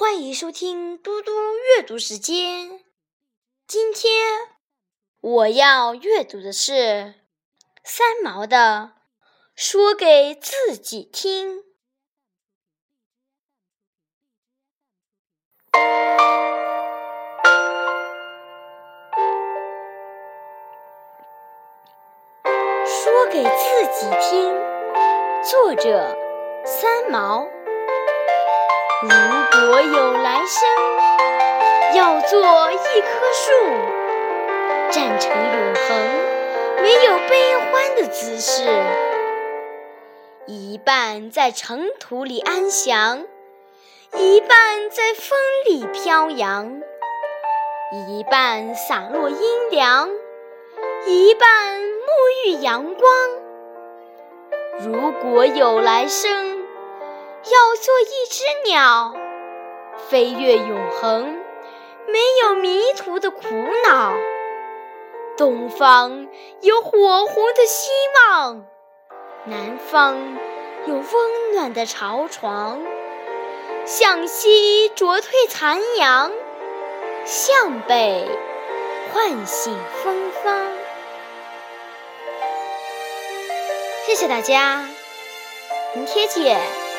欢迎收听嘟嘟阅读时间。今天我要阅读的是三毛的《说给自己听》。说给自己听，作者三毛。如果有来生，要做一棵树，站成永恒，没有悲欢的姿势。一半在尘土里安详，一半在风里飘扬，一半洒落阴凉，一半沐浴阳光。如果有来生。要做一只鸟，飞越永恒，没有迷途的苦恼。东方有火红的希望，南方有温暖的巢床。向西啄退残阳，向北唤醒芬芳。谢谢大家，明天见。